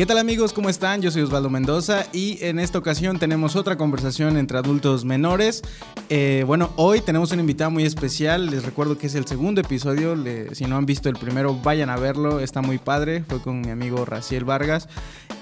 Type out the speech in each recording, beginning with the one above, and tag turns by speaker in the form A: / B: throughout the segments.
A: ¿Qué tal amigos? ¿Cómo están? Yo soy Osvaldo Mendoza y en esta ocasión tenemos otra conversación entre adultos menores. Eh, bueno, hoy tenemos un invitado muy especial. Les recuerdo que es el segundo episodio. si no han visto el primero, vayan a verlo. Está muy padre. Fue con mi amigo Raciel Vargas.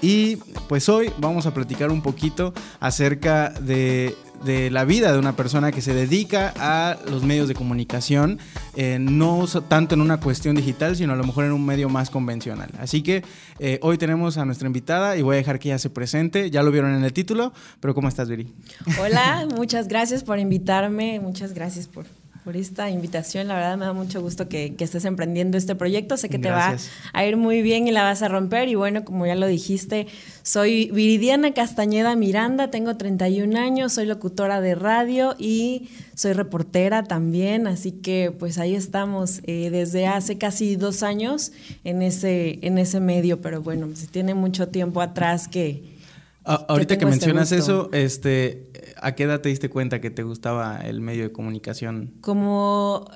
A: Y pues hoy vamos a platicar un poquito acerca de de la vida de una persona que se dedica a los medios de comunicación, eh, no tanto en una cuestión digital, sino a lo mejor en un medio más convencional. Así que eh, hoy tenemos a nuestra invitada y voy a dejar que ella se presente. Ya lo vieron en el título, pero ¿cómo estás, Viri?
B: Hola, muchas gracias por invitarme, muchas gracias por por esta invitación. La verdad me da mucho gusto que, estés emprendiendo este proyecto. Sé que te va a ir muy bien y la vas a romper. Y bueno, como ya lo dijiste, soy Viridiana Castañeda Miranda, tengo 31 años, soy locutora de radio y soy reportera también. Así que pues ahí estamos eh, desde hace casi dos años en ese, en ese medio. Pero bueno, se tiene mucho tiempo atrás que
A: ahorita que, este mencionas eso, este, ¿a qué edad te diste cuenta que te gustaba el medio de comunicación?
B: Como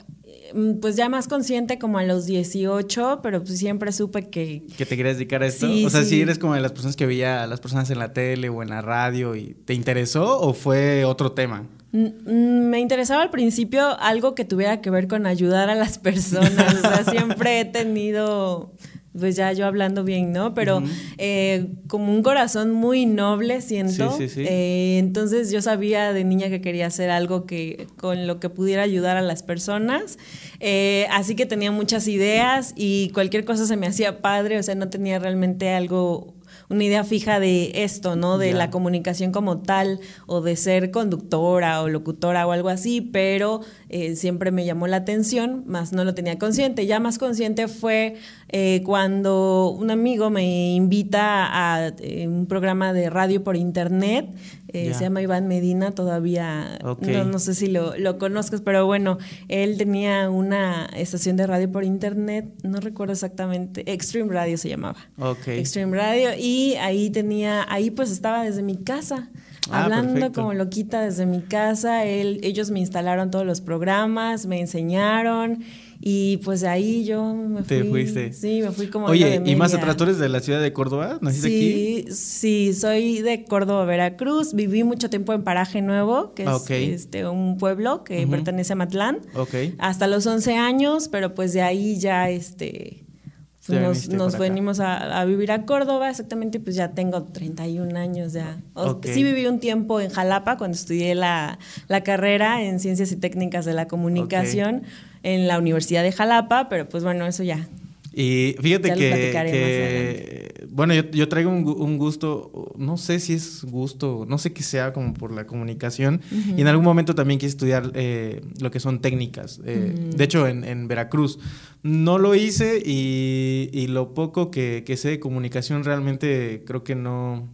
B: mm, pues ya más consciente como a los 18, pero pues siempre supe que...
A: ¿Que te querías dedicar a esto? o sea, si eres como de las personas que veía a las personas en la tele o en la radio y ¿te interesó o fue otro tema?
B: Me interesaba al principio algo que tuviera que ver con ayudar a las personas. o sea, siempre he tenido pues ya yo hablando bien, ¿no? Pero eh, como un corazón muy noble, siento. Sí, sí, sí. Eh, entonces yo sabía de niña que quería hacer algo que con lo que pudiera ayudar a las personas. Eh, así que tenía muchas ideas y cualquier cosa se me hacía padre, o sea, no tenía realmente algo una idea fija de esto, ¿no? De la comunicación como tal, o de ser conductora o locutora o algo así, pero eh, siempre me llamó la atención, más no lo tenía consciente. Ya más consciente fue eh, cuando un amigo me invita a eh, un programa de radio por internet eh, se llama Iván Medina, todavía no, sé si lo, lo, conozcas, pero bueno, él tenía una estación de radio por internet, no recuerdo exactamente, Extreme Radio se llamaba. Extreme Radio, y ahí tenía, ahí pues estaba desde mi casa. Ah, hablando como loquita desde mi casa, él, ellos me instalaron todos los programas, me enseñaron y pues de ahí yo me fui.
A: ¿Te fuiste?
B: Sí, me fui como.
A: Oye, ¿y más atrás tú eres de la ciudad de Córdoba? ¿Naciste
B: sí, aquí? Sí, soy de Córdoba, Veracruz. Viví mucho tiempo en Paraje Nuevo, que es este, un pueblo que pertenece a Matlán. Ok. Hasta los 11 años, pero pues de ahí ya este. Pues nos, venimos a, vivir a Córdoba, exactamente, pues ya tengo 31 años ya. Sí viví un tiempo en Jalapa cuando estudié la, carrera en Ciencias y Técnicas de la Comunicación en la Universidad de Jalapa, pero pues bueno, eso ya.
A: Y fíjate que, bueno, yo, traigo un, gusto, no sé si es gusto, no sé qué sea como por la comunicación, y en algún momento también quise estudiar eh, lo que son técnicas, eh, de hecho en, Veracruz. No lo hice y, lo poco que, que sé de comunicación realmente creo que no,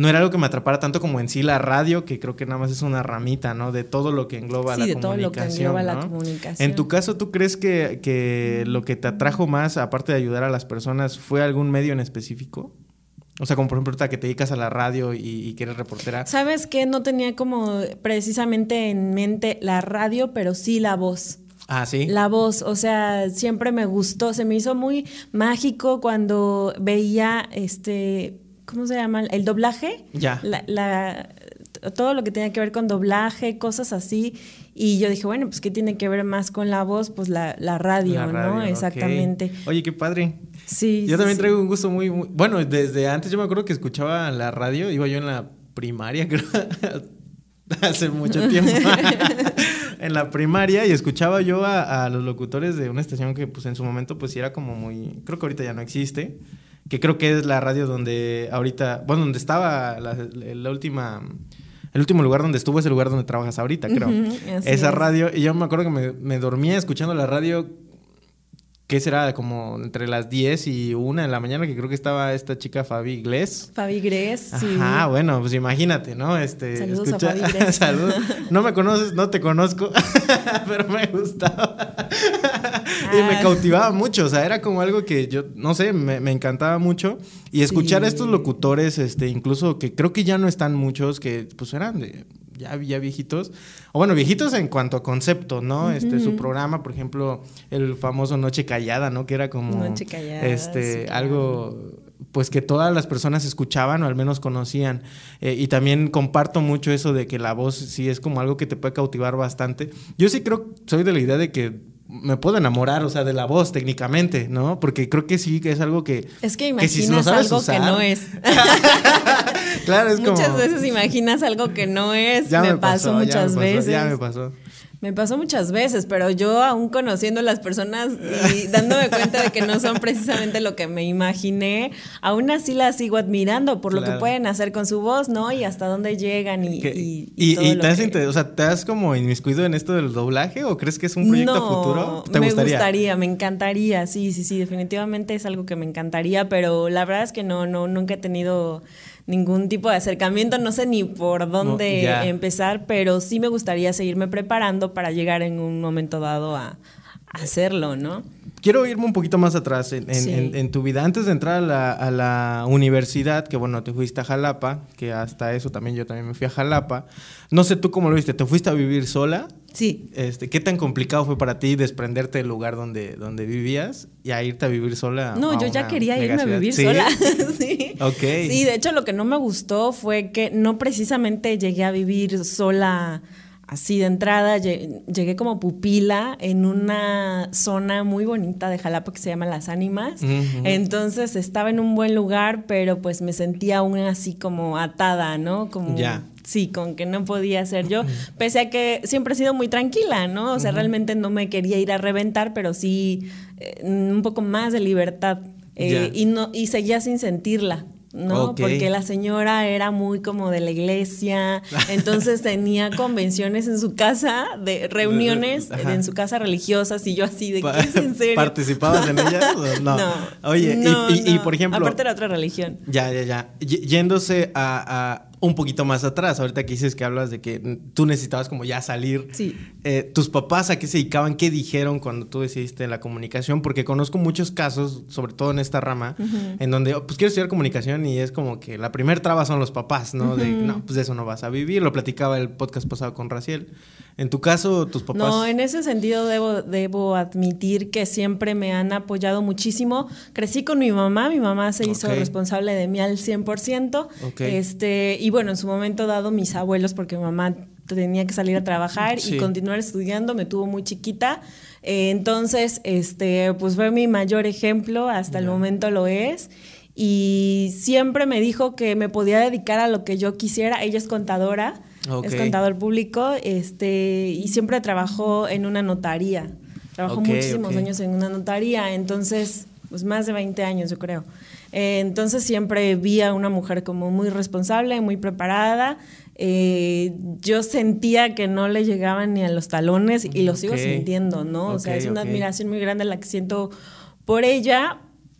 A: no era algo que me atrapara tanto como en sí la radio, que creo que nada más es una ramita, ¿no? De todo lo que engloba la de comunicación. Todo lo que engloba la comunicación. En tu caso, ¿tú crees que, lo que te atrajo más, aparte de ayudar a las personas, fue algún medio en específico? O sea, como por ejemplo, que te dedicas a la radio y, y que eres reportera.
B: ¿Sabes qué? No tenía como precisamente en mente la radio, pero sí la voz.
A: Ah, sí.
B: La voz, o sea, siempre me gustó, se me hizo muy mágico cuando veía este ¿cómo se llama? El doblaje.
A: Ya.
B: La, todo lo que tenía que ver con doblaje, cosas así. Y yo dije, bueno, pues ¿qué tiene que ver más con la voz? Pues la, radio, ¿no? Exactamente.
A: Oye, qué padre.
B: Sí.
A: Yo también traigo un gusto muy, muy, Bueno, desde antes yo me acuerdo que escuchaba la radio, iba yo en la primaria, creo. hace mucho tiempo. en la primaria y escuchaba yo a, a, los locutores de una estación que pues en su momento pues era como muy... Creo que ahorita ya no existe que creo que es la radio donde ahorita, bueno, donde estaba la, última, el último lugar donde estuvo es el lugar donde trabajas ahorita, creo. Esa radio, y yo me acuerdo que me, me dormía escuchando la radio ¿Qué será? Como entre las 10 y 1 de la mañana, que creo que estaba esta chica Fabi Glés.
B: Fabi Glés, sí.
A: Ah, bueno, pues imagínate, ¿no? Este,
B: Saludos a Fabi Glés.
A: Salud. No me conoces, no te conozco, pero me gustaba. y me ah. cautivaba mucho, o sea, era como algo que yo, no sé, me, encantaba mucho. Y escuchar a estos locutores, este, incluso que creo que ya no están muchos, que pues eran de ya, ya viejitos, o bueno, viejitos en cuanto a concepto, ¿no? Este, su programa, por ejemplo, el famoso Noche Callada, ¿no? Que era como, Noche Callada, este, algo pues que todas las personas escuchaban o al menos conocían. Eh, y también comparto mucho eso de que la voz sí es como algo que te puede cautivar bastante. Yo sí creo, soy de la idea de que me puedo enamorar, o sea, de la voz técnicamente, ¿no? Porque creo que sí que es algo que...
B: Es que imaginas algo que no es.
A: claro, es
B: como... Muchas veces imaginas algo que no es. Ya me, pasó, muchas veces.
A: Ya me pasó.
B: Me pasó muchas veces, pero yo aún conociendo a las personas y dándome cuenta de que no son precisamente lo que me imaginé, aún así las sigo admirando por lo que pueden hacer con su voz, ¿no? Y hasta dónde llegan y...
A: Y, y, te, has o sea, ¿te has como inmiscuido en esto del doblaje o crees que es un proyecto futuro?
B: ¿Te me gustaría? me encantaría, sí, sí, sí, definitivamente es algo que me encantaría, pero la verdad es que no, no, nunca he tenido ningún tipo de acercamiento, no sé ni por dónde empezar, pero sí me gustaría seguirme preparando para llegar en un momento dado a, hacerlo, ¿no?
A: Quiero irme un poquito más atrás en, tu vida. Antes de entrar a la, universidad, que bueno, te fuiste a Jalapa, que hasta eso también yo también me fui a Jalapa. No sé tú cómo lo viste, ¿te fuiste a vivir sola?
B: Sí.
A: Este, ¿Qué tan complicado fue para ti desprenderte del lugar donde, donde vivías y a irte a vivir sola?
B: No, yo ya quería irme a vivir sola. sí. Ok. Sí, de hecho lo que no me gustó fue que no precisamente llegué a vivir sola así de entrada llegué como pupila en una zona muy bonita de Jalapa que se llama Las Ánimas. Entonces estaba en un buen lugar, pero pues me sentía aún así como atada, ¿no? Como sí, con que no podía ser yo, pese a que siempre he sido muy tranquila, ¿no? O sea, realmente no me quería ir a reventar, pero sí eh, un poco más de libertad. Eh, y no y seguía sin sentirla. ¿No? Porque la señora era muy como de la iglesia, entonces tenía convenciones en su casa, de reuniones en su casa religiosas y yo así de, ¿qué es en serio?
A: ¿Participabas en ellas? No. Oye, y, por ejemplo...
B: Aparte era otra religión.
A: Ya, ya, ya. Yéndose a un poquito más atrás, ahorita que dices que hablas de que tú necesitabas como ya salir.
B: Sí.
A: Eh, ¿Tus papás a qué se dedicaban? ¿Qué dijeron cuando tú decidiste la comunicación? Porque conozco muchos casos, sobre todo en esta rama, en donde, oh, pues quiero estudiar comunicación y es como que la primer traba son los papás, ¿no? De, no, pues de eso no vas a vivir. Lo platicaba el podcast pasado con Raciel. En tu caso, tus papás...
B: No, en ese sentido debo, debo admitir que siempre me han apoyado muchísimo. Crecí con mi mamá, mi mamá se hizo responsable de mí al 100%. Este, y bueno, en su momento dado mis abuelos, porque mi mamá tenía que salir a trabajar y continuar estudiando, me tuvo muy chiquita. Eh, entonces, este, pues fue mi mayor ejemplo, hasta el momento lo es y siempre me dijo que me podía dedicar a lo que yo quisiera. Ella es contadora, es contador público, este, y siempre trabajó en una notaría. Trabajó muchísimos años en una notaría, entonces, pues más de 20 años, yo creo. Eh, entonces siempre vi a una mujer como muy responsable, muy preparada. Eh, yo sentía que no le llegaban ni a los talones y lo sigo sintiendo, ¿no? o sea, es una admiración muy grande la que siento por ella.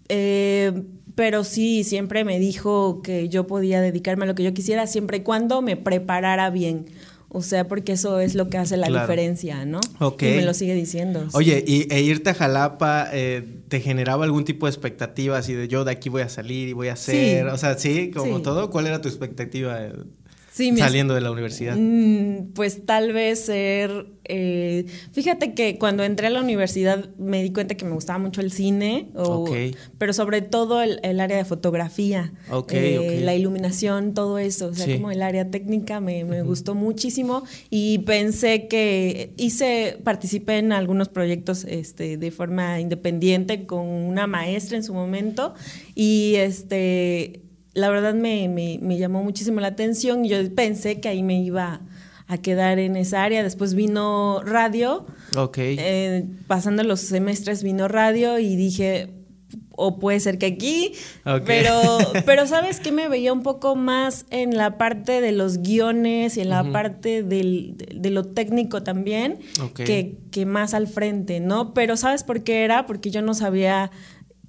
B: Eh, pero sí, siempre me dijo que yo podía dedicarme a lo que yo quisiera siempre y cuando me preparara bien. O sea, porque eso es lo que hace la diferencia, ¿no?
A: Ok.
B: Y me lo sigue diciendo.
A: Oye, ¿y e irte a Jalapa eh, te generaba algún tipo de expectativa así de yo de aquí voy a salir y voy a hacer? O sea, sí, como todo. ¿Cuál era tu expectativa? Saliendo de la universidad?
B: Mm, pues tal vez ser... Eh, fíjate que cuando entré a la universidad me di cuenta que me gustaba mucho el cine, pero sobre todo el, área de fotografía, eh, la iluminación, todo eso, o sea, como el área técnica me, gustó muchísimo y pensé que hice, participé en algunos proyectos este, de forma independiente con una maestra en su momento y este la verdad me, me, llamó muchísimo la atención. Yo pensé que ahí me iba a quedar en esa área. Después vino radio.
A: Ok.
B: Eh, pasando los semestres vino radio y dije, o puede ser que aquí, pero, pero sabes que me veía un poco más en la parte de los guiones y en la parte del, de, lo técnico también, que, que más al frente, ¿no? Pero ¿sabes por qué era? Porque yo no sabía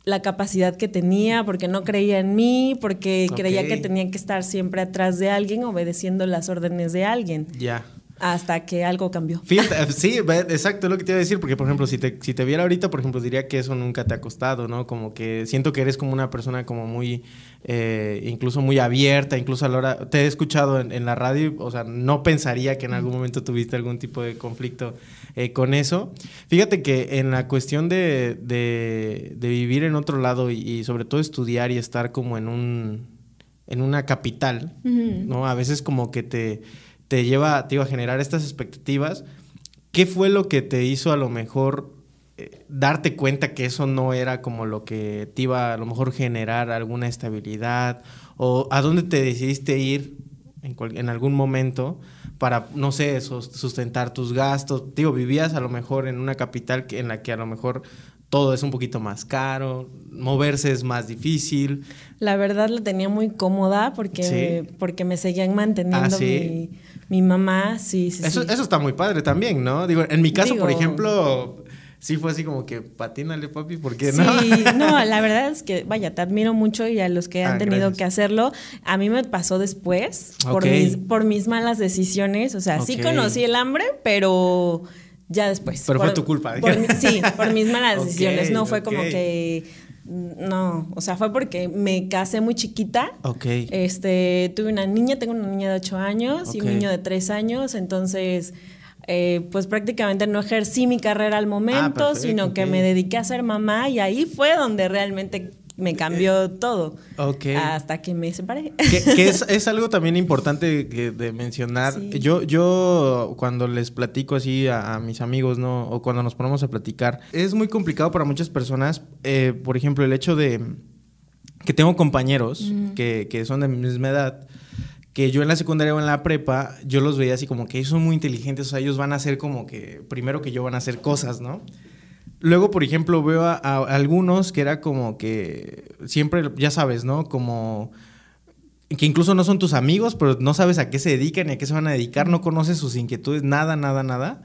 B: la capacidad que tenía, porque no creía en mí, porque creía que tenía que estar siempre atrás de alguien, obedeciendo las órdenes de alguien.
A: Ya.
B: hasta que algo cambió.
A: Fíjate, sí, exacto, es lo que te iba a decir, porque por ejemplo, si te, si te viera ahorita, por ejemplo, diría que eso nunca te ha costado, ¿no? Como que siento que eres como una persona como muy, eh, incluso muy abierta, incluso a la hora, te he escuchado en, la radio, o sea, no pensaría que en algún momento tuviste algún tipo de conflicto eh, con eso. Fíjate que en la cuestión de, de, vivir en otro lado y, sobre todo estudiar y estar como en un, en una capital, ¿no? A veces como que te te lleva, te iba a generar estas expectativas. ¿Qué fue lo que te hizo a lo mejor eh, darte cuenta que eso no era como lo que te iba a lo mejor generar alguna estabilidad? ¿O a dónde te decidiste ir en, en algún momento para, no sé, sustentar tus gastos? Digo, vivías a lo mejor en una capital en la que a lo mejor todo es un poquito más caro, moverse es más difícil.
B: La verdad la tenía muy cómoda porque, porque me seguían manteniendo ¿Ah, mi mi mamá, sí, sí.
A: Eso,
B: eso
A: está muy padre también, ¿no? Digo, en mi caso, por ejemplo, sí fue así como que patínale, papi, ¿por qué no?
B: Sí, no, la verdad es que, vaya, te admiro mucho y a los que han ah, tenido que hacerlo. A mí me pasó después, por, mis, por mis malas decisiones. O sea, sí conocí el hambre, pero ya después.
A: Pero fue tu culpa.
B: sí, por mis malas decisiones. No fue como que no, o sea, fue porque me casé muy chiquita.
A: Ok.
B: Este, tuve una niña, tengo una niña de 8 años y un niño de 3 años, entonces, eh, pues prácticamente no ejercí mi carrera al momento, ah, sino que me dediqué a ser mamá y ahí fue donde realmente me cambió todo.
A: Ok.
B: Hasta que me separé.
A: Que, es, algo también importante de mencionar. Yo, yo cuando les platico así a, mis amigos, ¿no? O cuando nos ponemos a platicar, es muy complicado para muchas personas. Eh, por ejemplo, el hecho de que tengo compañeros que, que son de mi misma edad que yo en la secundaria o en la prepa, yo los veía así como que ellos son muy inteligentes, o sea, ellos van a hacer como que, primero que yo van a hacer cosas, ¿no? Luego, por ejemplo, veo a, algunos que era como que siempre, ya sabes, ¿no? Como que incluso no son tus amigos, pero no sabes a qué se dedican y a qué se van a dedicar, no conoces sus inquietudes, nada, nada, nada.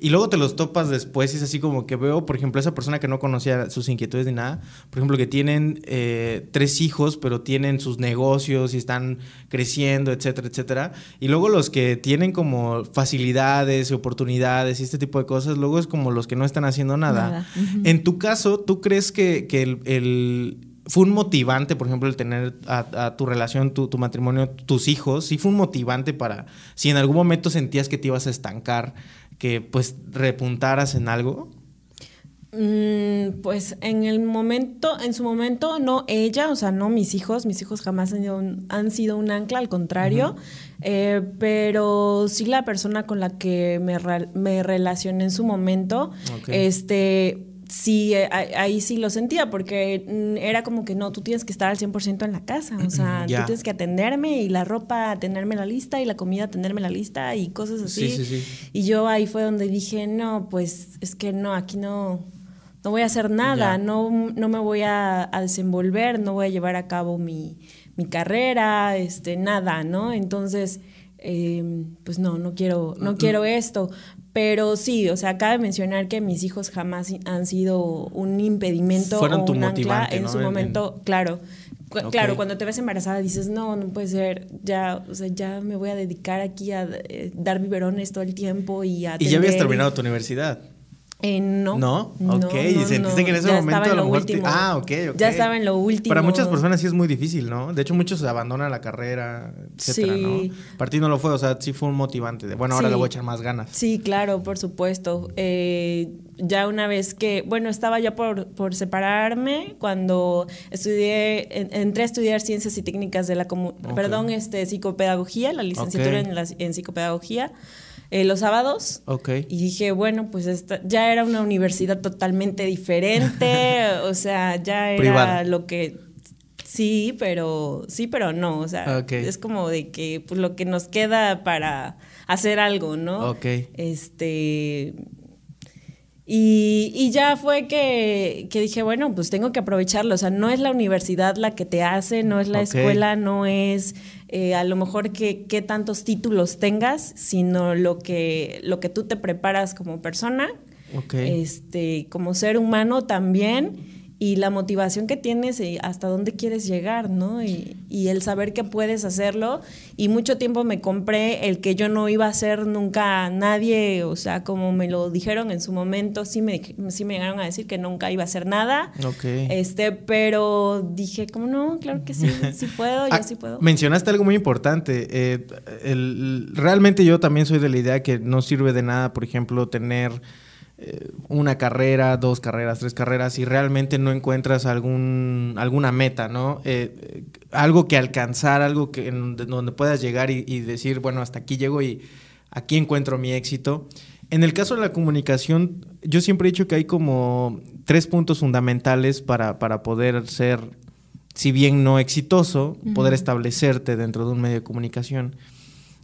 A: Y luego te los topas después y es así como que veo, por ejemplo, esa persona que no conocía sus inquietudes ni nada, por ejemplo, que tienen eh, tres hijos, pero tienen sus negocios y están creciendo, etcétera, etcétera. Y luego los que tienen como facilidades y oportunidades y este tipo de cosas, luego es como los que no están haciendo nada. En tu caso, ¿tú crees que, el, fue un motivante, por ejemplo, el tener a, tu relación, tu, tu, matrimonio, tus hijos, sí fue un motivante para, si en algún momento sentías que te ibas a estancar, que pues repuntaras en algo?
B: Mm, pues en el momento, en su momento, no ella, o sea, no mis hijos, mis hijos jamás han sido un, han sido un ancla, al contrario, eh, pero sí la persona con la que me, me relacioné en su momento, este, sí, eh, ahí sí lo sentía, porque mm, era como que no, tú tienes que estar al 100% en la casa, o sea, tú tienes que atenderme y la ropa, atenderme la lista y la comida, atenderme la lista y cosas así. Sí, sí, sí. Y yo ahí fue donde dije, no, pues es que no, aquí no, no voy a hacer nada, no, no me voy a, desenvolver, no voy a llevar a cabo mi, mi carrera, este, nada, ¿no? Entonces... Em, pues no, no quiero, no quiero esto. Pero sí, o sea, cabe mencionar que mis hijos jamás han sido un impedimento
A: Fueron o un ancla
B: en su momento, claro. Claro, cuando te ves embarazada dices, no, no puede ser, ya, o sea, ya me voy a dedicar aquí a eh, dar biberones todo el tiempo y a...
A: Y ya habías terminado tu universidad.
B: Eh, no.
A: ¿No? Ok, y sentiste que en ese momento a lo, mejor. Ah, ok, ok.
B: Ya estaba en lo último.
A: Para muchas personas sí es muy difícil, ¿no? De hecho, muchos abandonan la carrera, etcétera, sí. ¿no? Para ti no lo fue, o sea, sí fue un motivante. De, bueno, ahora le voy a echar más ganas.
B: Sí, claro, por supuesto. Eh, ya una vez que, bueno, estaba ya por, por separarme cuando estudié, entré a estudiar ciencias y técnicas de la, perdón, este, psicopedagogía, la licenciatura en, la, en psicopedagogía. Eh, los sábados.
A: Ok.
B: Y dije, bueno, pues esta, ya era una universidad totalmente diferente, o sea, ya era lo que sí, pero sí, pero no, o sea, es como de que pues lo que nos queda para hacer algo, ¿no?
A: Ok.
B: Este y, y, ya fue que, que, dije, bueno, pues tengo que aprovecharlo. O sea, no es la universidad la que te hace, no es la escuela, no es eh, a lo mejor qué tantos títulos tengas, sino lo que, lo que tú te preparas como persona, este, como ser humano también. Y la motivación que tienes y hasta dónde quieres llegar, ¿no? Y, y, el saber que puedes hacerlo. Y mucho tiempo me compré el que yo no iba a ser nunca nadie, o sea, como me lo dijeron en su momento, sí me, sí me llegaron a decir que nunca iba a hacer nada.
A: Ok.
B: Este, pero dije, ¿cómo no? Claro que sí, sí puedo, yo ah, sí puedo.
A: Mencionaste algo muy importante. Eh, el, realmente yo también soy de la idea que no sirve de nada, por ejemplo, tener eh, una carrera, dos carreras, tres carreras y realmente no encuentras algún, alguna meta, ¿no? Eh, algo que alcanzar, algo que donde puedas llegar y, decir, bueno, hasta aquí llego y aquí encuentro mi éxito. En el caso de la comunicación, yo siempre he dicho que hay como tres puntos fundamentales para, para poder ser, si bien no exitoso, poder establecerte dentro de un medio de comunicación,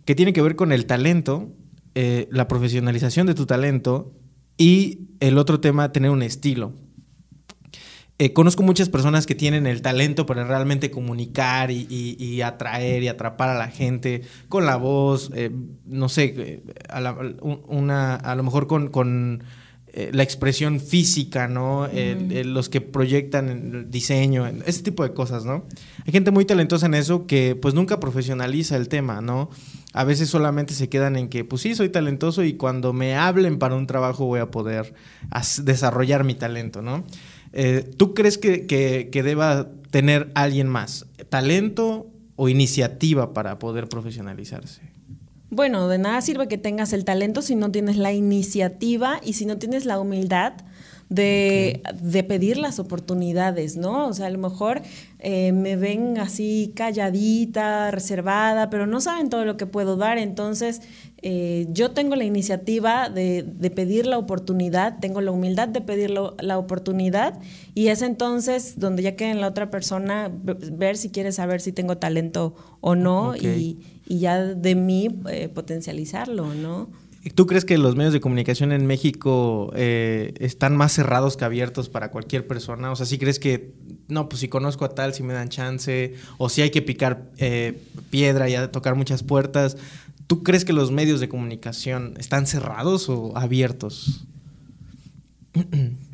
A: que tiene que ver con el talento, eh, la profesionalización de tu talento y el otro tema, tener un estilo. Eh, conozco muchas personas que tienen el talento para realmente comunicar y, atraer y atrapar a la gente con la voz, eh, no sé, eh, a, una, a lo mejor con, la expresión física, ¿no? los que proyectan el diseño, ese tipo de cosas, ¿no? Hay gente muy talentosa en eso que pues nunca profesionaliza el tema, ¿no? A veces solamente se quedan en que, pues sí, soy talentoso y cuando me hablen para un trabajo voy a poder desarrollar mi talento, ¿no? Eh, ¿Tú crees que, que, deba tener alguien más talento o iniciativa para poder profesionalizarse?
B: Bueno, de nada sirve que tengas el talento si no tienes la iniciativa y si no tienes la humildad de, de, pedir las oportunidades, ¿no? O sea, a lo mejor eh, me ven así calladita, reservada, pero no saben todo lo que puedo dar. Entonces, eh, yo tengo la iniciativa de, de, pedir la oportunidad, tengo la humildad de pedir la oportunidad y es entonces donde ya queda en la otra persona ver si quiere saber si tengo talento o no y, y, ya de mí eh, potencializarlo, ¿no?
A: ¿Tú crees que los medios de comunicación en México eh, están más cerrados que abiertos para cualquier persona? O sea, ¿sí crees que, no, pues si conozco a tal, si me dan chance, o si hay que picar eh, piedra y tocar muchas puertas? ¿Tú crees que los medios de comunicación están cerrados o abiertos?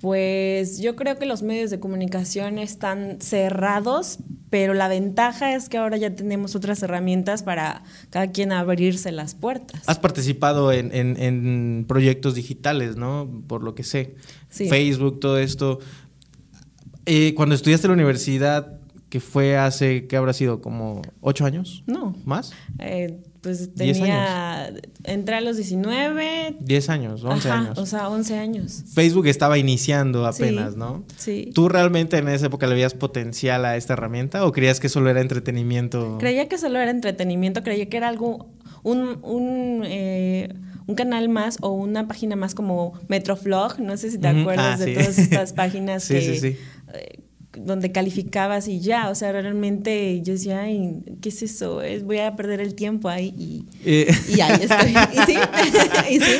B: Pues yo creo que los medios de comunicación están cerrados, pero la ventaja es que ahora ya tenemos otras herramientas para cada quien abrirse las puertas.
A: Has participado en, proyectos digitales, ¿no? Por lo que sé. Facebook, todo esto. Eh, cuando estudiaste en la universidad, que fue hace, ¿qué habrá sido? ¿Como ocho años?
B: No.
A: ¿Más?
B: Eh, pues tenía, entré a los 19.
A: 10 años, 11 años.
B: O sea, 11 años.
A: Facebook estaba iniciando apenas, ¿no?
B: Sí.
A: ¿Tú realmente en esa época le veías potencial a esta herramienta o creías que solo era entretenimiento?
B: Creía que solo era entretenimiento, creía que era algo, un, un, eh, un canal más o una página más como Metroflog, no sé si te acuerdas ah, de todas estas páginas
A: sí,
B: que...
A: Sí, sí
B: donde calificabas y ya, o sea, realmente yo decía, Ay, ¿qué es eso? voy a perder el tiempo ahí y, eh. ahí estoy. ¿Y sí?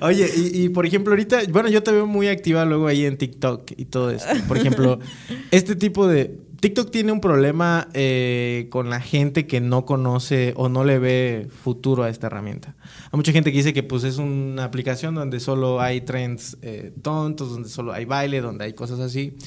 A: Oye, y, por ejemplo, ahorita, bueno, yo te veo muy activa luego ahí en TikTok y todo esto. Por ejemplo, este tipo de... TikTok tiene un problema eh, con la gente que no conoce o no le ve futuro a esta herramienta. Hay mucha gente que dice que pues es una aplicación donde solo hay trends eh, tontos, donde solo hay baile, donde hay cosas así.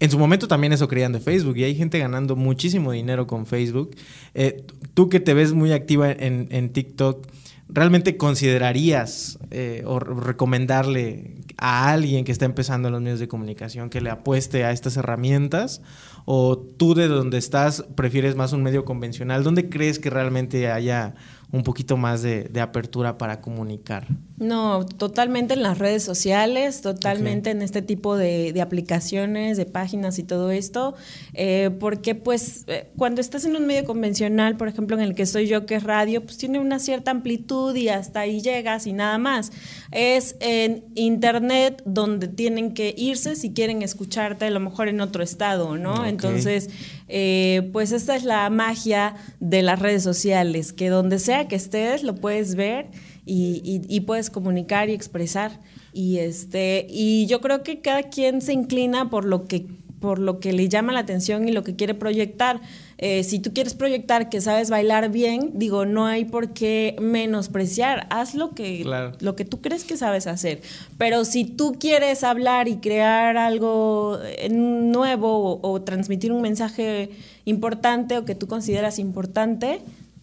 A: En su momento también eso creían de Facebook y hay gente ganando muchísimo dinero con Facebook. Eh, tú que te ves muy activa en, TikTok, ¿realmente considerarías eh, o recomendarle a alguien que está empezando en los medios de comunicación que le apueste a estas herramientas? ¿O tú de donde estás prefieres más un medio convencional? ¿Dónde crees que realmente haya un poquito más de, apertura para comunicar.
B: No, totalmente en las redes sociales, totalmente en este tipo de, aplicaciones, de páginas y todo esto, eh, porque pues eh, cuando estás en un medio convencional, por ejemplo en el que estoy yo, que es radio, pues tiene una cierta amplitud y hasta ahí llegas y nada más. Es en internet donde tienen que irse si quieren escucharte a lo mejor en otro estado, ¿no? Entonces, eh, pues esta es la magia de las redes sociales, que donde sea que estés lo puedes ver y, puedes comunicar y expresar. Y, este, y yo creo que cada quien se inclina por lo que por lo que le llama la atención y lo que quiere proyectar. Eh, si tú quieres proyectar que sabes bailar bien, digo, no hay por qué menospreciar. Haz lo que, lo que tú crees que sabes hacer. Pero si tú quieres hablar y crear algo eh, nuevo o transmitir un mensaje importante o que tú consideras importante,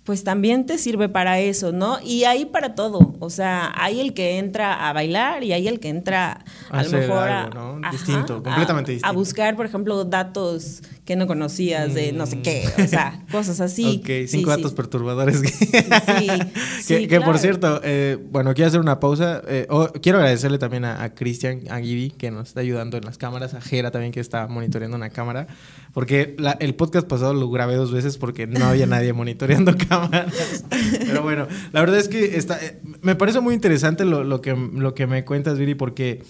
B: pues también te sirve para eso, ¿no? Y hay para todo, o sea, hay el que entra a bailar y hay el que entra a, lo mejor a,
A: distinto, completamente distinto.
B: A buscar, por ejemplo, datos que no conocías de no sé qué, o sea, cosas así.
A: Ok, cinco datos perturbadores. sí, que, por cierto, eh, bueno, quiero hacer una pausa. Eh, quiero agradecerle también a, Cristian Aguidi, que nos está ayudando en las cámaras, a Jera también, que está monitoreando una cámara, porque el podcast pasado lo grabé dos veces porque no había nadie monitoreando cámaras. Pero bueno, la verdad es que está, eh, me parece muy interesante lo, que, lo que me cuentas, Viri, porque...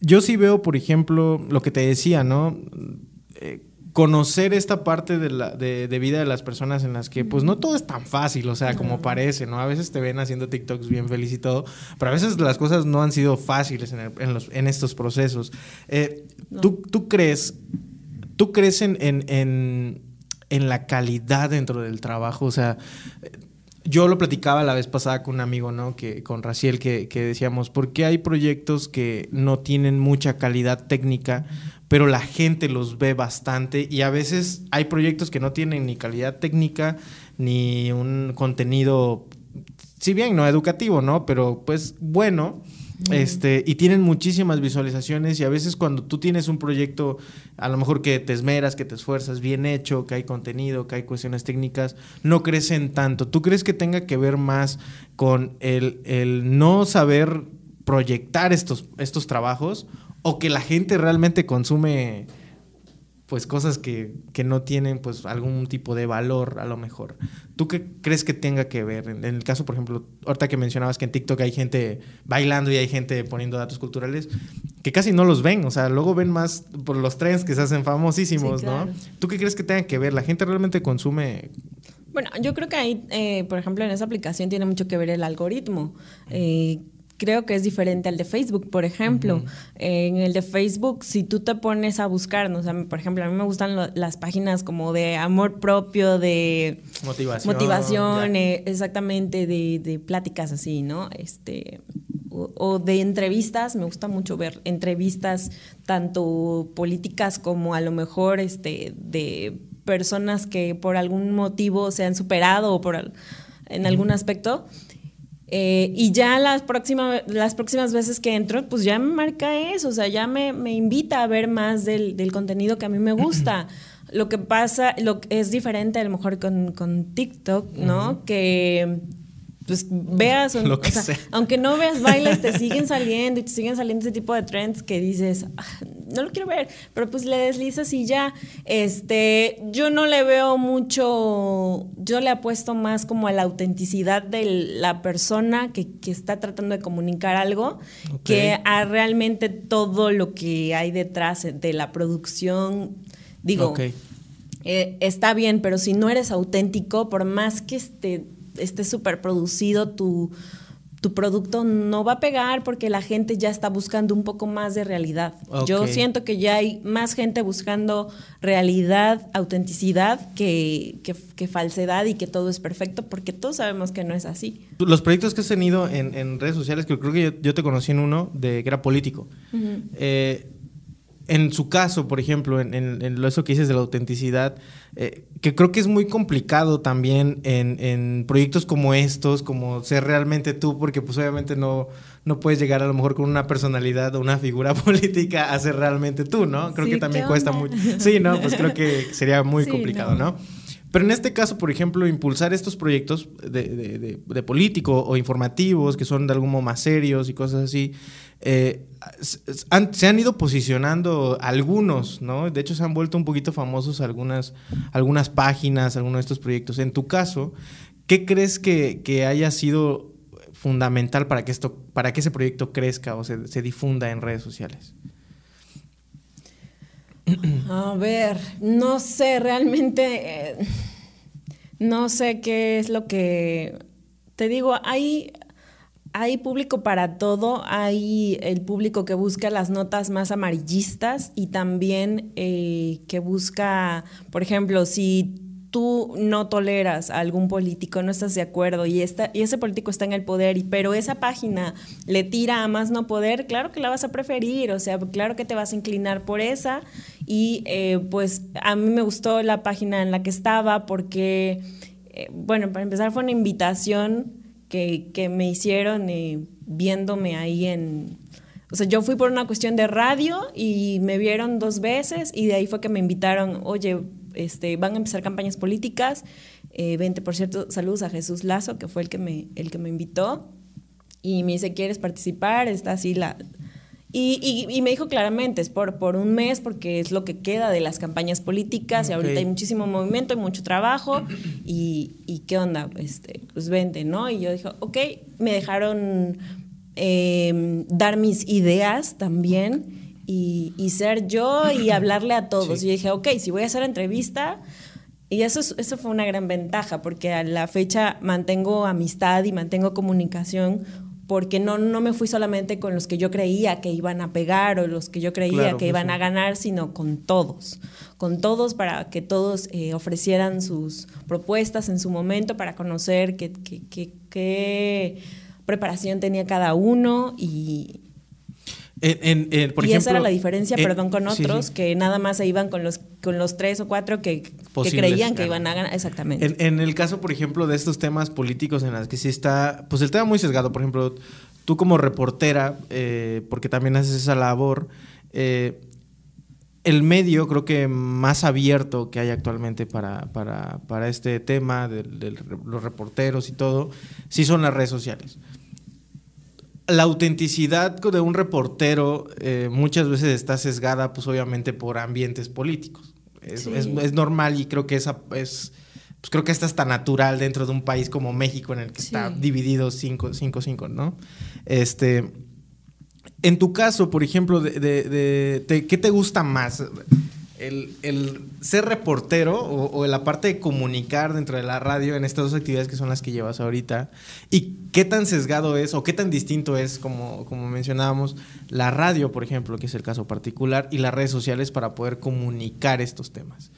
A: yo sí veo, por ejemplo, lo que te decía, ¿no? Eh, conocer esta parte de, la, de, vida de las personas en las que pues no todo es tan fácil, o sea, como parece, ¿no? A veces te ven haciendo TikToks bien feliz y todo, pero a veces las cosas no han sido fáciles en, los, en estos procesos. Eh, ¿tú, ¿tú, crees, tú crees en, en, en, la calidad dentro del trabajo? O sea, yo lo platicaba la vez pasada con un amigo, ¿no? Que, con Raciel, que, que decíamos, ¿por qué hay proyectos que no tienen mucha calidad técnica? pero la gente los ve bastante y a veces hay proyectos que no tienen ni calidad técnica ni un contenido, si bien no educativo, ¿no? Pero pues bueno. Este, y tienen muchísimas visualizaciones y a veces cuando tú tienes un proyecto, a lo mejor que te esmeras, que te esfuerzas, bien hecho, que hay contenido, que hay cuestiones técnicas, no crecen tanto. ¿Tú crees que tenga que ver más con el, el no saber proyectar estos, estos trabajos o que la gente realmente consume pues cosas que, no tienen pues algún tipo de valor a lo mejor. ¿Tú qué crees que tenga que ver? En, el caso, por ejemplo, ahorita que mencionabas que en TikTok hay gente bailando y hay gente poniendo datos culturales, que casi no los ven, o sea, luego ven más por los trends que se hacen famosísimos, ¿no? ¿Tú qué crees que tenga que ver? ¿La gente realmente consume
B: bueno, yo creo que ahí, eh, por ejemplo, en esa aplicación tiene mucho que ver el algoritmo. Eh, creo que es diferente al de Facebook, por ejemplo. En el de Facebook, si tú te pones a buscar, ¿no? o sea, por ejemplo, a mí me gustan las páginas como de amor propio, de
A: motivación,
B: motivación eh, exactamente, de, de, pláticas así, ¿no? Este, o, de entrevistas, me gusta mucho ver entrevistas, tanto políticas como a lo mejor este, de personas que por algún motivo se han superado o por en algún aspecto. Eh, y ya las, próximas las próximas veces que entro, pues ya me marca eso, o sea, ya me, me invita a ver más del, del, contenido que a mí me gusta. Lo que pasa, lo que es diferente a lo mejor con, con TikTok, ¿no? Que pues veas, o, sea, aunque no veas bailes, te siguen saliendo y te siguen saliendo ese tipo de trends que dices, ah, no lo quiero ver, pero pues le deslizas y ya. Este, yo no le veo mucho, yo le apuesto más como a la autenticidad de la persona que, está tratando de comunicar algo, que a realmente todo lo que hay detrás de la producción. Digo, eh, está bien, pero si no eres auténtico, por más que esté esté súper producido, tu, tu producto no va a pegar porque la gente ya está buscando un poco más de realidad. Yo siento que ya hay más gente buscando realidad, autenticidad que, que, falsedad y que todo es perfecto porque todos sabemos que no es así.
A: Los proyectos que has tenido en, redes sociales, que creo que yo, te conocí en uno de que era político en su caso, por ejemplo, en, en, eso que dices de la autenticidad, eh, que creo que es muy complicado también en, proyectos como estos, como ser realmente tú, porque pues obviamente no, no puedes llegar a lo mejor con una personalidad o una figura política a ser realmente tú, ¿no? Creo que también cuesta mucho. Sí, no, pues creo que sería muy complicado, ¿no? Pero en este caso, por ejemplo, impulsar estos proyectos de, de, político o informativos, que son de algún modo más serios y cosas así, eh, se han ido posicionando algunos, ¿no? De hecho, se han vuelto un poquito famosos algunas, algunas páginas, algunos de estos proyectos. En tu caso, ¿qué crees que, haya sido fundamental para que, esto, para que ese proyecto crezca o se, se difunda en redes sociales?
B: A ver, no sé, realmente eh, no sé qué es lo que te digo, hay hay público para todo, hay el público que busca las notas más amarillistas y también eh, que busca, por ejemplo, si tú no toleras a algún político, no estás de acuerdo y, esta, y ese político está en el poder, y, pero esa página le tira a más no poder, claro que la vas a preferir, o sea, claro que te vas a inclinar por esa. Y eh, pues a mí me gustó la página en la que estaba porque, eh, bueno, para empezar fue una invitación que, que me hicieron eh, viéndome ahí en... O sea, yo fui por una cuestión de radio y me vieron dos veces y de ahí fue que me invitaron, oye, este, van a empezar campañas políticas. Eh, vente, por cierto, saludos a Jesús Lazo, que fue el que me, el que me invitó. Y me dice, ¿quieres participar? Está así la... Y, y, me dijo claramente, es por, por un mes, porque es lo que queda de las campañas políticas y ahorita hay muchísimo movimiento, hay mucho trabajo. Y, y, qué onda? Este, pues vente, ¿no? Y yo dije, ok, me dejaron eh, dar mis ideas también y, ser yo y hablarle a todos. Y dije, ok, si voy a hacer entrevista, y eso, eso fue una gran ventaja, porque a la fecha mantengo amistad y mantengo comunicación, porque no, no me fui solamente con los que yo creía que iban a pegar o los que yo creía que pues iban a ganar, sino con todos, con todos para que todos eh, ofrecieran sus propuestas en su momento para conocer qué, qué, qué preparación tenía cada uno y, y esa era la diferencia, perdón, con otros que nada más se iban con los, con los tres o cuatro que, creían que iban a ganar. Exactamente.
A: En, el caso, por ejemplo, de estos temas políticos en los que sí está, pues el tema muy sesgado, por ejemplo, tú como reportera, eh, porque también haces esa labor, eh, el medio creo que más abierto que hay actualmente para, para, para este tema de, de los reporteros y todo, sí son las redes sociales la autenticidad de un reportero eh, muchas veces está sesgada, pues obviamente por ambientes políticos. Es, normal y creo que esa es, pues creo que esta está natural dentro de un país como México en el que está dividido 5-5, ¿no? Este, en tu caso, por ejemplo, de, ¿qué te gusta más? El, ser reportero o, la parte de comunicar dentro de la radio en estas dos actividades que son las que llevas ahorita y qué tan sesgado es o qué tan distinto es, como, como mencionábamos, la radio, por ejemplo, que es el caso particular, y las redes sociales para poder comunicar estos temas.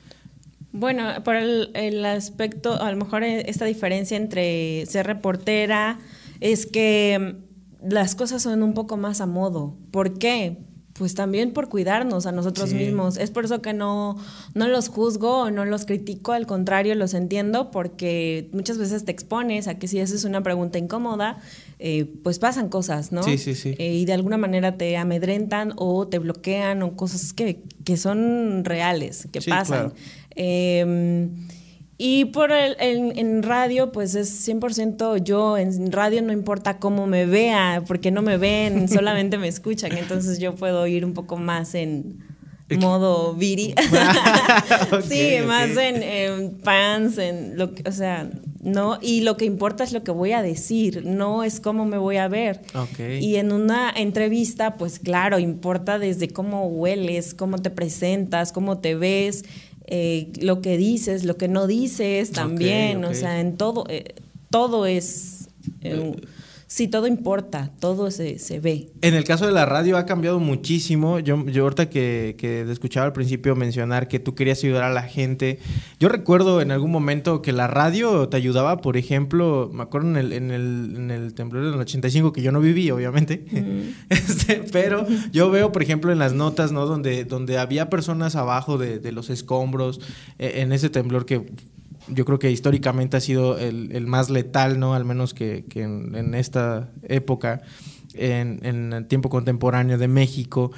B: Bueno, por el, el aspecto, a lo mejor esta diferencia entre ser reportera es que las cosas son un poco más a modo. ¿Por qué? Pues también por cuidarnos a nosotros mismos. Es por eso que no, no los juzgo o no los critico, al contrario, los entiendo porque muchas veces te expones a que si haces una pregunta incómoda, eh, pues pasan cosas, ¿no?
A: Sí, sí, sí.
B: Eh, y de alguna manera te amedrentan o te bloquean o cosas que, que son reales, que pasan. Em, y por el, en, radio, pues es 100% yo. En radio no importa cómo me vea, porque no me ven, solamente me escuchan. Entonces yo puedo ir un poco más en modo viri. sí, más en, fans, en lo que, o sea, no. Y lo que importa es lo que voy a decir, no es cómo me voy a ver. Y en una entrevista, pues claro, importa desde cómo hueles, cómo te presentas, cómo te ves eh, lo que dices, lo que no dices también, o sea, en todo, eh, todo es... Eh, sí, todo importa, todo se, se, ve.
A: En el caso de la radio ha cambiado muchísimo. Yo, yo ahorita que, que escuchaba al principio mencionar que tú querías ayudar a la gente, yo recuerdo en algún momento que la radio te ayudaba, por ejemplo, me acuerdo en el, en el, en el temblor del 85 que yo no viví, obviamente, este, pero yo veo, por ejemplo, en las notas, ¿no? Donde, donde había personas abajo de, de los escombros, e, en ese temblor que yo creo que históricamente ha sido el, más letal, ¿no? Al menos que, en, esta época, en, el tiempo contemporáneo de México.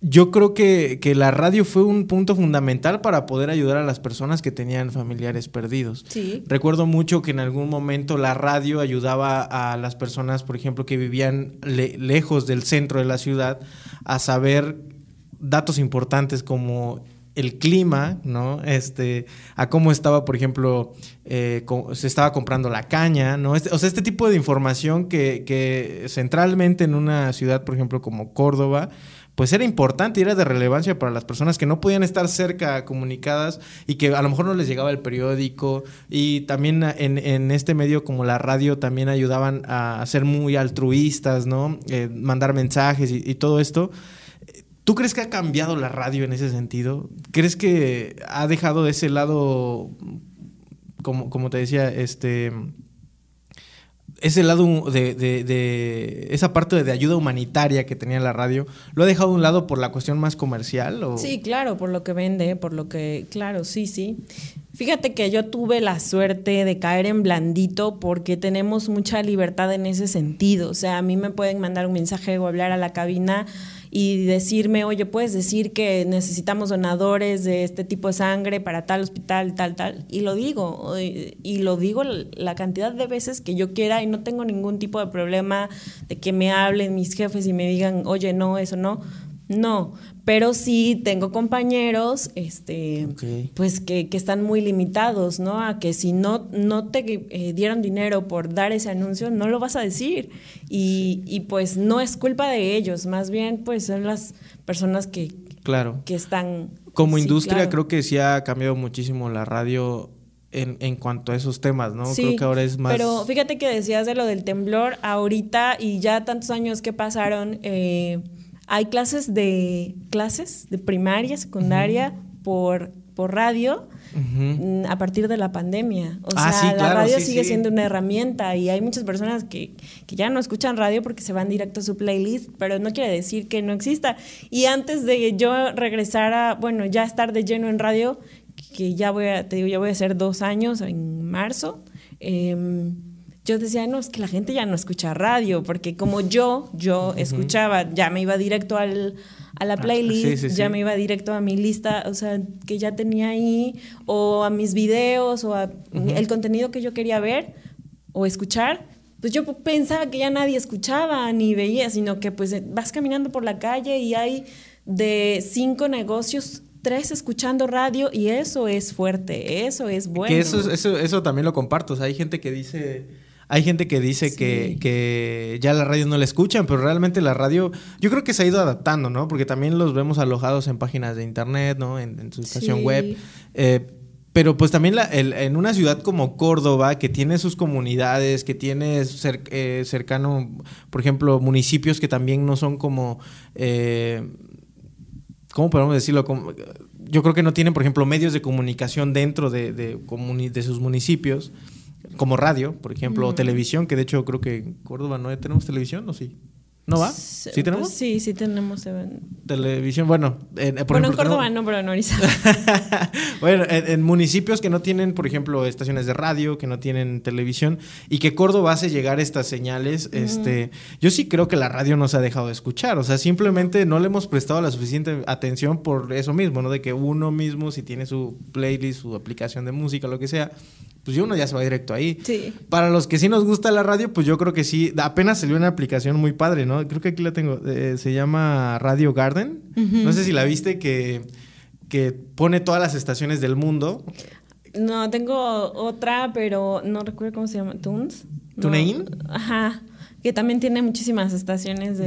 A: Yo creo que, la radio fue un punto fundamental para poder ayudar a las personas que tenían familiares perdidos. Recuerdo mucho que en algún momento la radio ayudaba a las personas, por ejemplo, que vivían lejos del centro de la ciudad, a saber datos importantes como el clima, ¿no? Este, a cómo estaba, por ejemplo, eh, se estaba comprando la caña, ¿no? Este, o sea, este tipo de información que, que centralmente en una ciudad, por ejemplo, como Córdoba, pues era importante y era de relevancia para las personas que no podían estar cerca comunicadas y que a lo mejor no les llegaba el periódico y también en, en este medio como la radio también ayudaban a ser muy altruistas, ¿no? Eh, mandar mensajes y todo esto. ¿Tú crees que ha cambiado la radio en ese sentido? ¿Crees que ha dejado de ese lado, como, como te decía, este ese lado de, de, esa parte de ayuda humanitaria que tenía la radio, ¿lo ha dejado a un lado por la cuestión más comercial?
B: Sí, claro, por lo que vende, por lo que, claro, sí, sí. Fíjate que yo tuve la suerte de caer en blandito porque tenemos mucha libertad en ese sentido. O sea, a mí me pueden mandar un mensaje o hablar a la cabina y decirme, oye, puedes decir que necesitamos donadores de este tipo de sangre para tal hospital, tal, tal. Y lo digo, y lo digo la cantidad de veces que yo quiera y no tengo ningún tipo de problema de que me hablen mis jefes y me digan, oye, no, eso no. No, pero sí tengo compañeros este, pues que, están muy limitados, ¿no? A que si no, no te eh, dieron dinero por dar ese anuncio, no lo vas a decir. Y, y, pues no es culpa de ellos, más bien pues son las personas que,
A: claro.
B: que están...
A: Como industria creo que sí ha cambiado muchísimo la radio en, en, cuanto a esos temas, ¿no?
B: Sí,
A: Creo que ahora es más...
B: Pero fíjate que decías de lo del temblor, ahorita y ya tantos años que pasaron, eh, hay clases de clases de primaria, secundaria por, por radio mm, a partir de la pandemia. O ah, sea, la radio sigue siendo una herramienta y hay muchas personas que, que, ya no escuchan radio porque se van directo a su playlist, pero no quiere decir que no exista. Y antes de yo regresar a, bueno, ya estar de lleno en radio, que ya voy a, te digo, ya voy a hacer dos años en marzo. Eh, yo decía, no, es que la gente ya no escucha radio, porque como yo, yo escuchaba, ya me iba directo al, a la ah, playlist, ya me iba directo a mi lista, o sea, que ya tenía ahí, o a mis videos, o a el contenido que yo quería ver o escuchar, pues yo pensaba que ya nadie escuchaba ni veía, sino que pues vas caminando por la calle y hay de cinco negocios tres escuchando radio y eso es fuerte, eso es bueno.
A: Que eso, eso, eso también lo comparto, o sea, hay gente que dice hay gente que dice que, ya la radio no la escuchan, pero realmente la radio, yo creo que se ha ido adaptando, ¿no? Porque también los vemos alojados en páginas de internet, ¿no? En, su estación web. Eh, pero pues también en una ciudad como Córdoba, que tiene sus comunidades, que tiene eh, cercano, por ejemplo, municipios que también no son como... Eh, ¿Cómo podemos decirlo? yo creo que no tienen, por ejemplo, medios de comunicación dentro de, de sus municipios como radio, por ejemplo, o televisión, que de hecho creo que en Córdoba no tenemos televisión, ¿o sí? ¿No va? ¿Sí tenemos?
B: Pues sí, sí tenemos
A: televisión. Bueno,
B: por bueno, en Córdoba no, pero en Orizaba.
A: bueno, en, municipios que no tienen, por ejemplo, estaciones de radio, que no tienen televisión y que Córdoba hace llegar estas señales, este, yo sí creo que la radio no se ha dejado de escuchar. O sea, simplemente no le hemos prestado la suficiente atención por eso mismo, ¿no? De que uno mismo, si tiene su playlist, su aplicación de música, lo que sea, pues uno ya se va directo ahí.
B: Sí.
A: Para los que sí nos gusta la radio, pues yo creo que sí. Apenas salió una aplicación muy padre, ¿no? Creo que aquí la tengo. Eh, se llama Radio Garden. No sé si la viste, que, que pone todas las estaciones del mundo.
B: No, tengo otra, pero no recuerdo cómo se llama. ¿Tunes?
A: ¿TuneIn?
B: Ajá. Que también tiene muchísimas estaciones de,